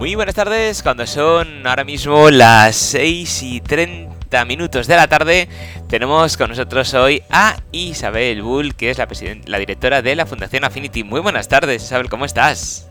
Muy buenas tardes, cuando son ahora mismo las 6 y 30 minutos de la tarde, tenemos con nosotros hoy a Isabel Bull, que es la, la directora de la Fundación Affinity. Muy buenas tardes, Isabel, ¿cómo estás?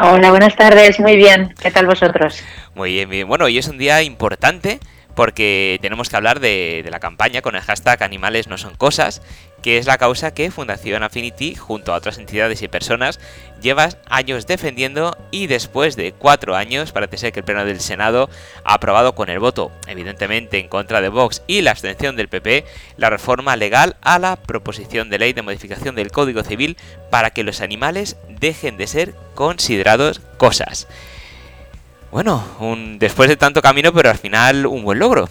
Hola, buenas tardes, muy bien. ¿Qué tal vosotros? Muy bien, bien. Bueno, hoy es un día importante porque tenemos que hablar de, la campaña con el hashtag Animales no son cosas, que es la causa que Fundación Affinity, junto a otras entidades y personas, lleva años defendiendo y después de cuatro años parece ser que el Pleno del Senado ha aprobado con el voto, evidentemente en contra de Vox y la abstención del PP, la reforma legal a la proposición de ley de modificación del Código Civil para que los animales dejen de ser considerados cosas. Bueno, un, después de tanto camino, pero al final un buen logro.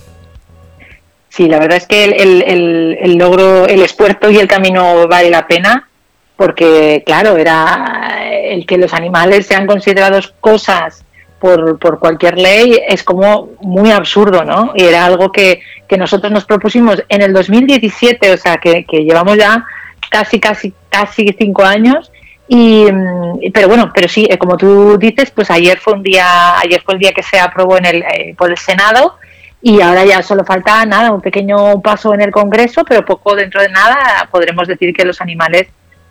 Sí, la verdad es que el, logro, el esfuerzo y el camino vale la pena, porque claro, era el que los animales sean considerados cosas por, por cualquier ley es como muy absurdo, ¿no? Y era algo que, que nosotros nos propusimos en el 2017, o sea, que, que llevamos ya casi, casi, casi cinco años y, mm, pero bueno, pero sí, eh, como tú dices, pues ayer fue un día, ayer fue el día que se aprobó en el, eh, por el Senado y ahora ya solo falta nada, un pequeño paso en el Congreso, pero poco dentro de nada podremos decir que los animales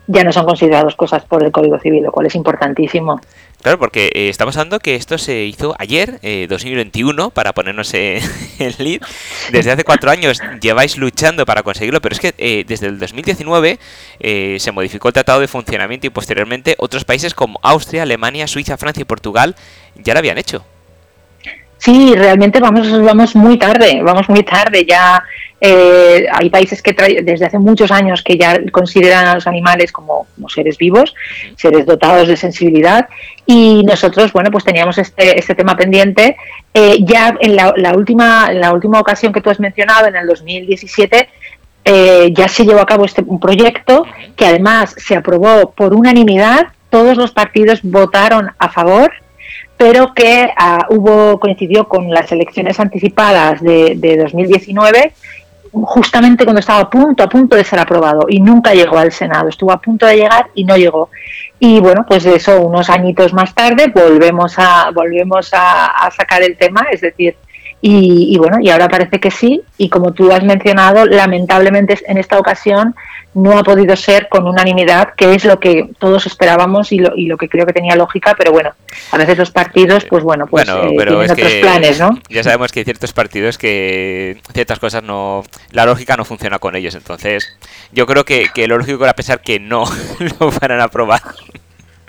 ya no son considerados cosas por el Código Civil, lo cual es importantísimo. Claro, porque eh, estamos hablando que esto se hizo ayer, 2021, para ponernos en lead. Desde hace cuatro años lleváis luchando para conseguirlo, pero es que desde el 2019 eh, se modificó el Tratado de Funcionamiento y posteriormente otros países como Austria, Alemania, Suiza, Francia y Portugal ya lo habían hecho. Sí, realmente vamos, vamos muy tarde, vamos muy tarde. Ya eh, hay países que desde hace muchos años que ya consideran a los animales como, seres vivos, seres dotados de sensibilidad. Y nosotros, bueno, pues teníamos este, este tema pendiente. Eh, ya en la, la, última, la última ocasión que tú has mencionado, en el 2017, eh, ya se llevó a cabo este un proyecto que además se aprobó por unanimidad, todos los partidos votaron a favor, pero que ah, hubo coincidió con las elecciones anticipadas de, de 2019 justamente cuando estaba a punto, a punto de ser aprobado y nunca llegó al Senado. Estuvo a punto de llegar y no llegó. Y bueno, pues eso, unos añitos más tarde volvemos a, volvemos a sacar el tema, es decir, y, bueno, y ahora parece que sí, y como tú has mencionado, lamentablemente en esta ocasión no ha podido ser con unanimidad, que es lo que todos esperábamos y lo, y lo que creo que tenía lógica, pero bueno, a veces los partidos, pues bueno, pues eh, tienen otros planes, ¿no? Ya sabemos que hay ciertos partidos que ciertas cosas no, la lógica no funciona con ellos, entonces yo creo que, que lo lógico era pensar que no lo van a aprobar.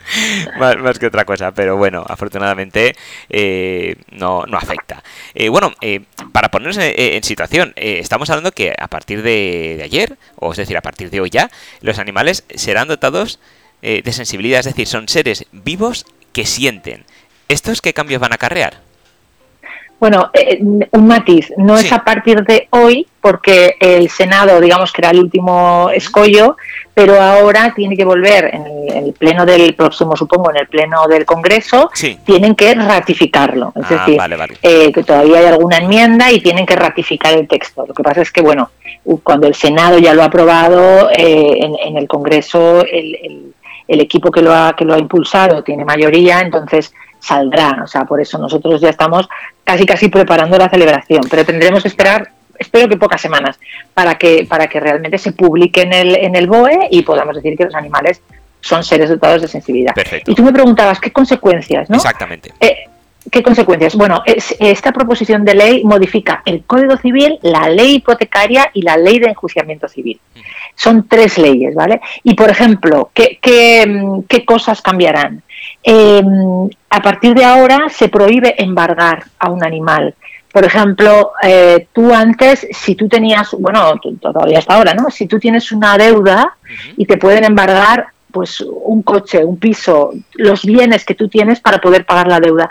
más, que otra cosa, pero bueno, afortunadamente eh, no, no, afecta. Eh, bueno, eh, para ponernos en, situación, estamos hablando que a partir de, ayer, o es decir, a partir de hoy ya, los animales serán dotados de sensibilidad, es decir, son seres vivos que sienten. ¿Estos qué cambios van a acarrear? Bueno, un matiz, no es a partir de hoy, porque el Senado, digamos que era el último escollo, pero ahora tiene que volver en el, pleno del próximo, supongo, en el pleno del Congreso, tienen que ratificarlo. Es ah, decir, eh, que todavía hay alguna enmienda y tienen que ratificar el texto. Lo que pasa es que, bueno, cuando el Senado ya lo ha aprobado, eh, en, el Congreso el, el, equipo que lo, ha, que lo ha impulsado tiene mayoría, entonces saldrá. O sea, por eso nosotros ya estamos casi casi preparando la celebración, pero tendremos que esperar espero que pocas semanas, para que, para que realmente se publique en el, en el BOE y podamos decir que los animales son seres dotados de sensibilidad. Y tú me preguntabas, ¿qué consecuencias? ¿no? Exactamente. Eh, ¿Qué consecuencias? Bueno, esta proposición de ley modifica el Código Civil, la ley hipotecaria y la ley de enjuiciamiento civil. Son tres leyes, ¿vale? Y, por ejemplo, ¿qué, qué, cosas cambiarán? Eh, a partir de ahora se prohíbe embargar a un animal. Por ejemplo, eh, tú antes, si tú tenías, bueno, todavía hasta ahora, ¿no? Si tú tienes una deuda y te pueden embargar pues un coche, un piso, los bienes que tú tienes para poder pagar la deuda.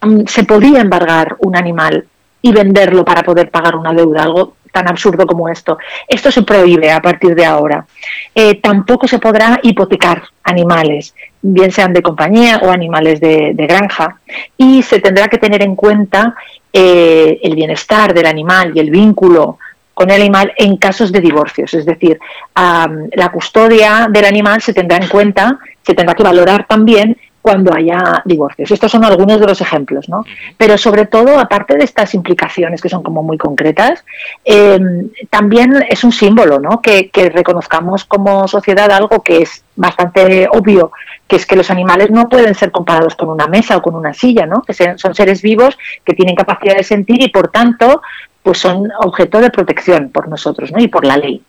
Mm, se podía embargar un animal y venderlo para poder pagar una deuda, algo tan absurdo como esto. Esto se prohíbe a partir de ahora. Eh, tampoco se podrá hipotecar animales, bien sean de compañía o animales de, granja, y se tendrá que tener en cuenta eh, el bienestar del animal y el vínculo con el animal en casos de divorcios. Es decir, la custodia del animal se tendrá en cuenta, se tendrá que valorar también cuando haya divorcios. Estos son algunos de los ejemplos, ¿no? Pero sobre todo, aparte de estas implicaciones que son como muy concretas, em, también es un símbolo, ¿no? Que, que reconozcamos como sociedad algo que es bastante obvio, que es que los animales no pueden ser comparados con una mesa o con una silla, ¿no? Que son seres vivos que tienen capacidad de sentir y por tanto, pues son objeto de protección por nosotros, ¿no? Y por la ley.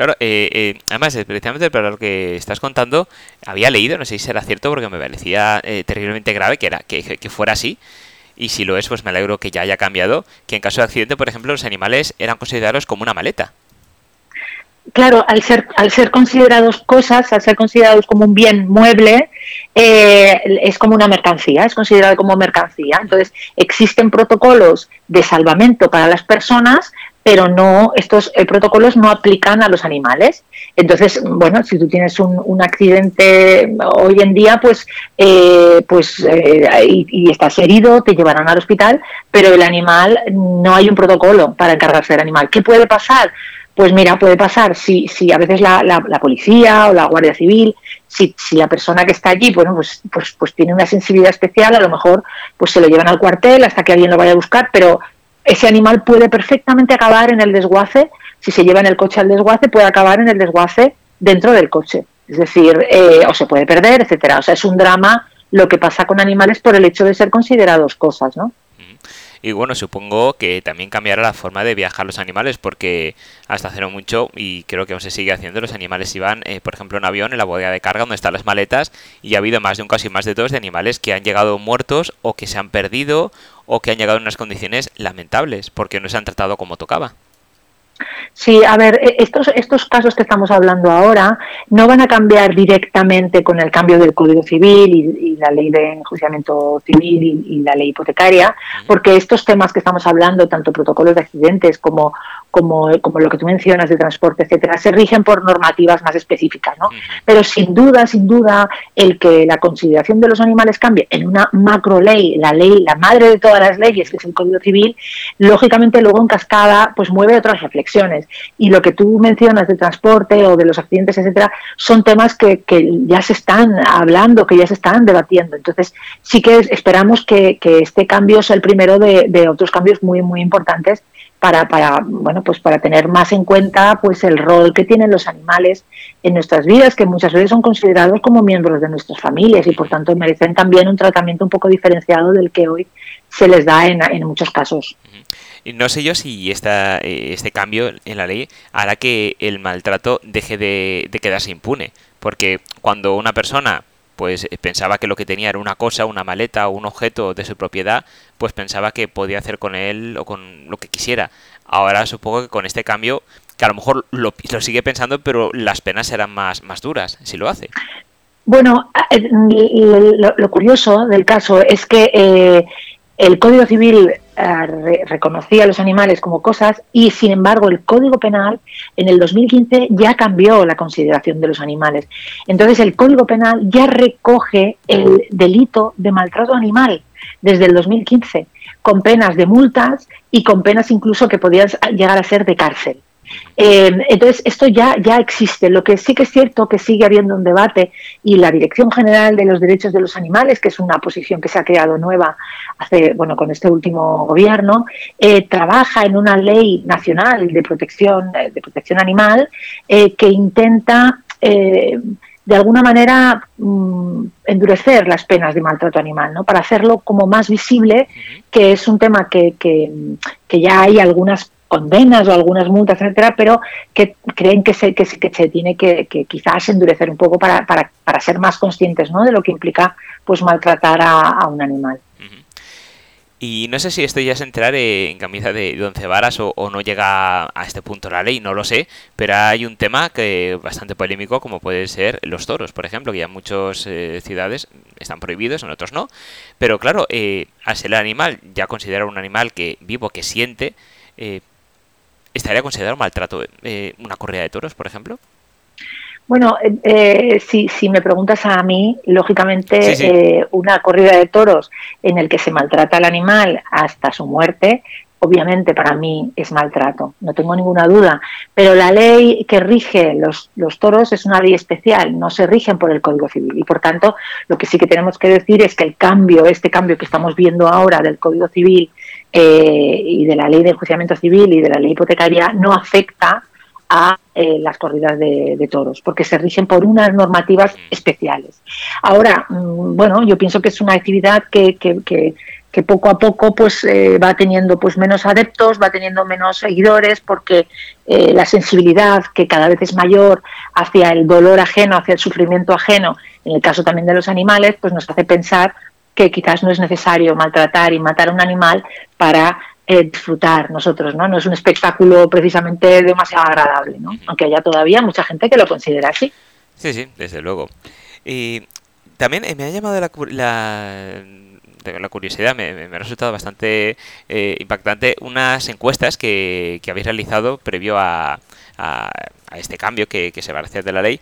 Claro, eh, eh, además, precisamente para lo que estás contando, había leído, no sé si será cierto, porque me parecía eh, terriblemente grave que, era, que, fuera así. Y si lo es, pues me alegro que ya haya cambiado. Que en caso de accidente, por ejemplo, los animales eran considerados como una maleta. Claro, al ser, al ser considerados cosas, al ser considerados como un bien mueble, es como una mercancía, es considerado como mercancía. Entonces, existen protocolos de salvamento para las personas, pero no estos eh, protocolos no aplican a los animales. Entonces, bueno, si tú tienes un, accidente hoy en día, pues, eh, pues eh, y, estás herido, te llevarán al hospital, pero el animal no hay un protocolo para encargarse del animal. ¿Qué puede pasar? Pues mira, puede pasar si, si a veces la, la, policía o la Guardia Civil, si, si, la persona que está allí, bueno, pues, pues, pues tiene una sensibilidad especial, a lo mejor pues se lo llevan al cuartel hasta que alguien lo vaya a buscar, pero ese animal puede perfectamente acabar en el desguace, si se lleva en el coche al desguace, puede acabar en el desguace dentro del coche. Es decir, eh, o se puede perder, etcétera. O sea, es un drama lo que pasa con animales por el hecho de ser considerados cosas, ¿no? Y bueno, supongo que también cambiará la forma de viajar los animales, porque hasta hace no mucho, y creo que aún se sigue haciendo, los animales iban, eh, por ejemplo, en avión, en la bodega de carga, donde están las maletas, y ha habido más de un caso y más de dos de animales que han llegado muertos o que se han perdido o que han llegado en unas condiciones lamentables, porque no se han tratado como tocaba. Sí, a ver, e, estos, estos casos que estamos hablando ahora no van a cambiar directamente con el cambio del Código Civil y, la ley de enjuiciamiento civil y, la ley hipotecaria, porque estos temas que estamos hablando, tanto protocolos de accidentes como, como, como lo que tú mencionas de transporte, etcétera, se rigen por normativas más específicas, ¿no? Pero sin duda, sin duda, el que la consideración de los animales cambie en una macro ley, la ley, la madre de todas las leyes, que es el Código Civil, lógicamente luego en cascada, pues mueve otras reflexiones. Y lo que tú mencionas de transporte o de los accidentes, etcétera, son temas que, que ya se están hablando, que ya se están debatiendo. Entonces, sí que esperamos que, que este cambio sea el primero de, otros cambios muy, muy importantes para, para, bueno, pues para tener más en cuenta pues el rol que tienen los animales en nuestras vidas, que muchas veces son considerados como miembros de nuestras familias y por tanto merecen también un tratamiento un poco diferenciado del que hoy se les da en, en muchos casos. No sé yo si esta, eh, este cambio en la ley hará que el maltrato deje de, quedarse impune, porque cuando una persona pues pensaba que lo que tenía era una cosa, una maleta o un objeto de su propiedad, pues pensaba que podía hacer con él o con lo que quisiera. Ahora supongo que con este cambio, que a lo mejor lo, sigue pensando, pero las penas serán más, más duras si lo hace. Bueno, eh, lo, curioso del caso es que eh, el Código Civil reconocía a los animales como cosas y, sin embargo, el Código Penal en el 2015 ya cambió la consideración de los animales. Entonces, el Código Penal ya recoge el delito de maltrato animal desde el 2015, con penas de multas y con penas incluso que podían llegar a ser de cárcel. Eh, entonces, esto ya, ya existe. Lo que sí que es cierto que sigue habiendo un debate y la Dirección General de los Derechos de los Animales, que es una posición que se ha creado nueva hace, bueno, con este último gobierno, eh, trabaja en una ley nacional de protección, eh, de protección animal que intenta de alguna manera mm, endurecer las penas de maltrato animal, ¿no? Para hacerlo como más visible, que es un tema que, que, que ya hay algunas condenas o algunas multas, etcétera, pero que creen que se, que, que se tiene que, quizás endurecer un poco para, para, para, ser más conscientes ¿no? de lo que implica pues maltratar a, un animal. Y no sé si esto ya es entrar en camisa de once varas o, no llega a este punto la ley, no lo sé, pero hay un tema que bastante polémico como puede ser los toros, por ejemplo, que ya en muchas eh, ciudades están prohibidos, en otros no. Pero claro, eh, al ser el animal, ya considerar un animal que vivo, que siente, eh, ¿Estaría considerado maltrato eh, una corrida de toros, por ejemplo? Bueno, eh, eh, si, si, me preguntas a mí, lógicamente una corrida de toros en el que se maltrata al animal hasta su muerte obviamente para mí es maltrato, no tengo ninguna duda, pero la ley que rige los, toros es una ley especial, no se rigen por el Código Civil y por tanto lo que sí que tenemos que decir es que el cambio, este cambio que estamos viendo ahora del Código Civil eh, y de la ley de enjuiciamiento civil y de la ley hipotecaria no afecta a eh, las corridas de, toros, porque se rigen por unas normativas especiales. Ahora, mm, bueno, yo pienso que es una actividad que, que, que poco a poco pues eh, va teniendo pues menos adeptos, va teniendo menos seguidores porque eh, la sensibilidad que cada vez es mayor hacia el dolor ajeno, hacia el sufrimiento ajeno, en el caso también de los animales, pues nos hace pensar que quizás no es necesario maltratar y matar a un animal para eh, disfrutar nosotros, ¿no? No es un espectáculo precisamente demasiado agradable, ¿no? Aunque haya todavía mucha gente que lo considera así. Sí, sí, desde luego. Y también me ha llamado la, la la curiosidad, me, ha resultado bastante eh, impactante unas encuestas que, habéis realizado previo a, a, este cambio que, se va a hacer de la ley.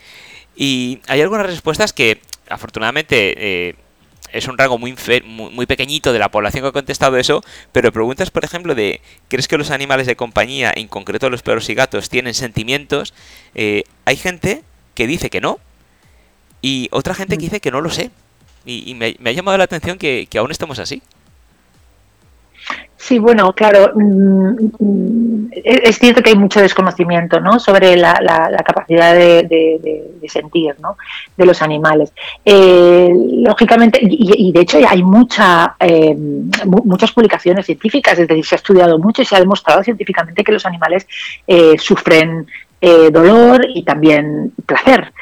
Y hay algunas respuestas que, afortunadamente, eh, es un rango muy, muy, pequeñito de la población que ha contestado eso, pero preguntas, por ejemplo, de ¿crees que los animales de compañía, en concreto los perros y gatos, tienen sentimientos? Eh, hay gente que dice que no y otra gente que mm. dice que no lo sé. Y, me, ha llamado la atención que, aún estamos así. Sí, bueno, claro, mm, mm, es cierto que hay mucho desconocimiento ¿no? sobre la, capacidad de, sentir ¿no? de los animales. Eh, lógicamente, y, de hecho hay mucha, eh, muchas publicaciones científicas, es decir, se ha estudiado mucho y se ha demostrado científicamente que los animales eh, sufren dolor y también placer.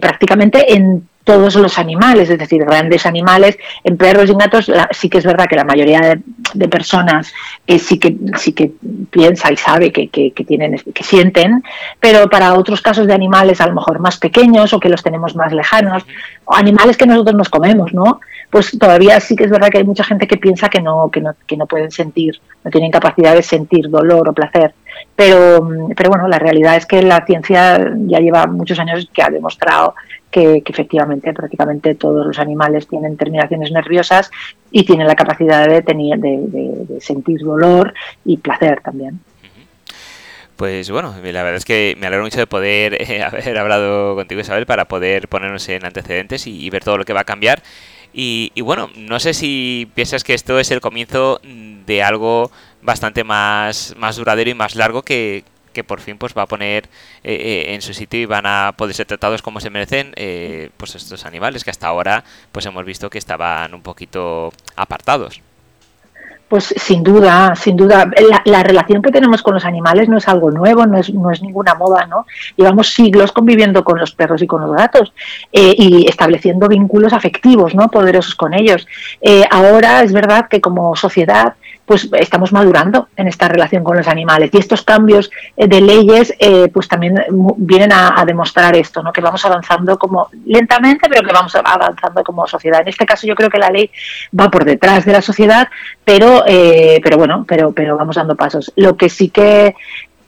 prácticamente en todos los animales, es decir, grandes animales. En perros y en gatos sí que es verdad que la mayoría de, personas eh, sí que sí que piensa y sabe que, que, tienen que sienten, pero para otros casos de animales a lo mejor más pequeños o que los tenemos más lejanos, o animales que nosotros nos comemos, ¿no? Pues todavía sí que es verdad que hay mucha gente que piensa que no que no, que no pueden sentir, no tienen capacidad de sentir dolor o placer. Pero, pero bueno, la realidad es que la ciencia ya lleva muchos años que ha demostrado que, efectivamente prácticamente todos los animales tienen terminaciones nerviosas y tienen la capacidad de, tener, de, sentir dolor y placer también. Pues bueno, la verdad es que me alegro mucho de poder eh, haber hablado contigo, Isabel, para poder ponernos en antecedentes y, ver todo lo que va a cambiar. Y, y, bueno, no sé si piensas que esto es el comienzo de algo bastante más, más duradero y más largo que, que por fin pues va a poner eh, eh, en su sitio y van a poder ser tratados como se merecen eh, pues estos animales que hasta ahora pues hemos visto que estaban un poquito apartados. Pues sin duda, sin duda. La, relación que tenemos con los animales no es algo nuevo, no es, no es ninguna moda, ¿no? Llevamos siglos conviviendo con los perros y con los gatos y estableciendo vínculos afectivos, ¿no? Poderosos con ellos. ahora es verdad que como sociedad pues estamos madurando en esta relación con los animales. Y estos cambios eh, de leyes eh, pues también vienen a, demostrar esto, ¿no? que vamos avanzando como lentamente, pero que vamos avanzando como sociedad. En este caso yo creo que la ley va por detrás de la sociedad, pero, eh, pero bueno, pero, pero vamos dando pasos. Lo que sí que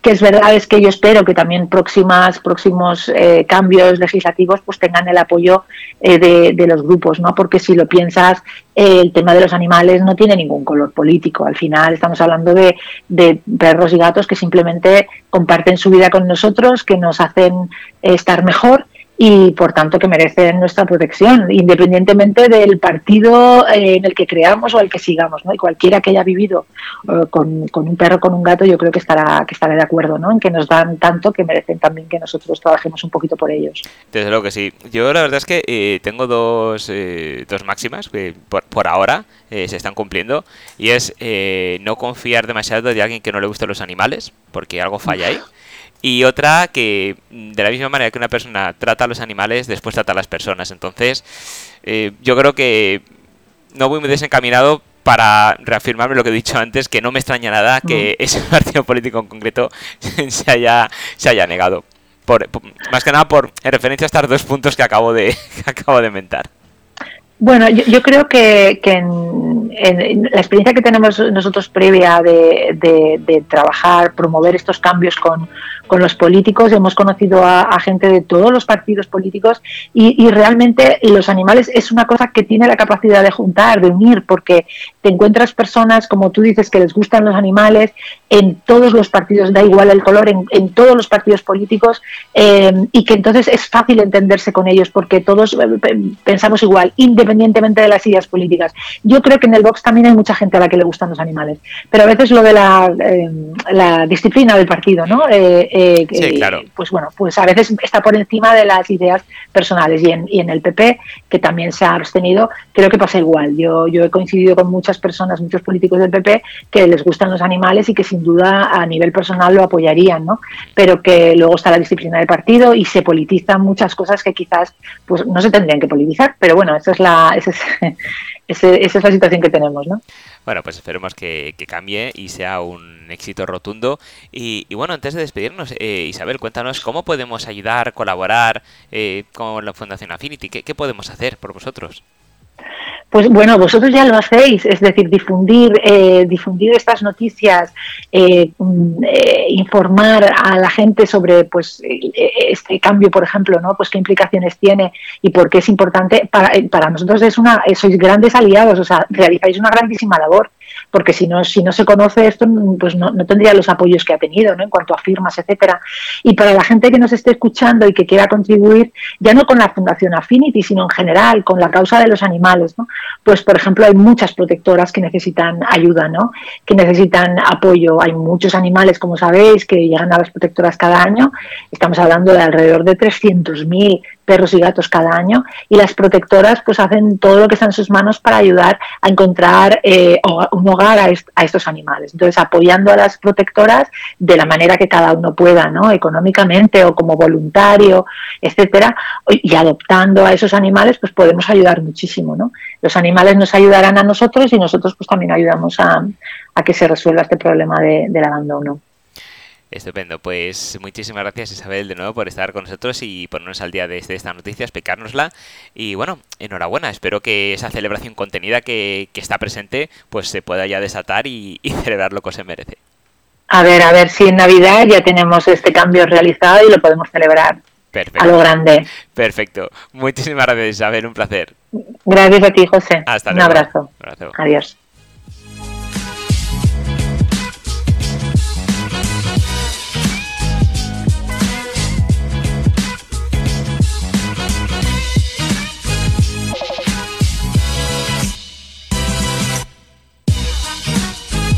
que es verdad es que yo espero que también próximas próximos eh, cambios legislativos pues tengan el apoyo eh, de, los grupos no porque si lo piensas eh, el tema de los animales no tiene ningún color político. Al final estamos hablando de, de, perros y gatos que simplemente comparten su vida con nosotros que nos hacen estar mejor y por tanto que merecen nuestra protección, independientemente del partido eh, en el que creamos o el que sigamos, ¿no? Y cualquiera que haya vivido eh, con, un perro, con un gato, yo creo que estará, que estará de acuerdo, ¿no? En que nos dan tanto que merecen también que nosotros trabajemos un poquito por ellos. Desde luego que sí. Yo la verdad es que eh, tengo dos, dos máximas que por, por ahora se están cumpliendo y es no confiar demasiado de alguien que no le gusten los animales, porque algo falla ahí. Y otra que, mm, de la misma manera que una persona trata a los animales, después trata a las personas. Entonces, eh, yo creo que no voy muy desencaminado para reafirmarme lo que he dicho antes, que no me extraña nada que ese partido político en concreto se haya, se haya negado. Por, más que nada por en referencia a estos dos puntos que acabo de, que acabo de mentar. Bueno, yo, creo que, en, la experiencia que tenemos nosotros previa de, trabajar, promover estos cambios con, los políticos, hemos conocido a, gente de todos los partidos políticos y, realmente los animales es una cosa que tiene la capacidad de juntar, de unir, porque te encuentras personas, como tú dices, que les gustan los animales en todos los partidos, da igual el color, en, todos los partidos políticos eh, y que entonces es fácil entenderse con ellos porque todos eh, pensamos igual, independientemente de las ideas políticas. Yo creo que en el box también hay mucha gente a la que le gustan los animales, pero a veces lo de la, eh, la disciplina del partido, ¿no? Eh, eh claro. Pues bueno, pues a veces está por encima de las ideas personales y en, y en el PP, que también se ha abstenido, creo que pasa igual. Yo, yo he coincidido con muchas personas, muchos políticos del PP, que les gustan los animales y que sin duda a nivel personal lo apoyarían, ¿no? Pero que luego está la disciplina del partido y se politizan muchas cosas que quizás pues no se tendrían que politizar, pero bueno, esa es la, esa es, esa es la situación que tenemos, ¿no? Bueno, pues esperemos que, cambie y sea un éxito rotundo. Y, bueno, antes de despedirnos, eh, Isabel, cuéntanos cómo podemos ayudar, colaborar eh, con la Fundación Affinity. ¿Qué, ¿Qué podemos hacer por vosotros? Pues bueno, vosotros ya lo hacéis, es decir, difundir, eh, difundir estas noticias, eh, mm, eh, informar a la gente sobre, pues, este cambio, por ejemplo, ¿no? Pues qué implicaciones tiene y por qué es importante. Para, para nosotros es una, sois grandes aliados, o sea, realizáis una grandísima labor porque si no, si no se conoce esto, pues no, tendría los apoyos que ha tenido, ¿no? En cuanto a firmas, etcétera. Y para la gente que nos esté escuchando y que quiera contribuir, ya no con la Fundación Affinity, sino en general, con la causa de los animales, ¿no? Pues, por ejemplo, hay muchas protectoras que necesitan ayuda, ¿no? Que necesitan apoyo. Hay muchos animales, como sabéis, que llegan a las protectoras cada año. Estamos hablando de alrededor de 300.000 perros y gatos cada año y las protectoras pues hacen todo lo que está en sus manos para ayudar a encontrar eh, un hogar a, estos animales. Entonces, apoyando a las protectoras de la manera que cada uno pueda, ¿no? Económicamente o como voluntario, etcétera, y adoptando a esos animales, pues podemos ayudar muchísimo, ¿no? Los animales nos ayudarán a nosotros y nosotros pues también ayudamos a, que se resuelva este problema del abandono. Estupendo, pues muchísimas gracias Isabel de nuevo por estar con nosotros y ponernos al día de, esta noticia, explicárnosla y bueno, enhorabuena, espero que esa celebración contenida que, está presente pues se pueda ya desatar y, celebrar lo que se merece. A ver, a ver si en Navidad ya tenemos este cambio realizado y lo podemos celebrar a lo grande. Perfecto, muchísimas gracias Isabel, un placer. Gracias a ti José. Hasta un abrazo. Adiós.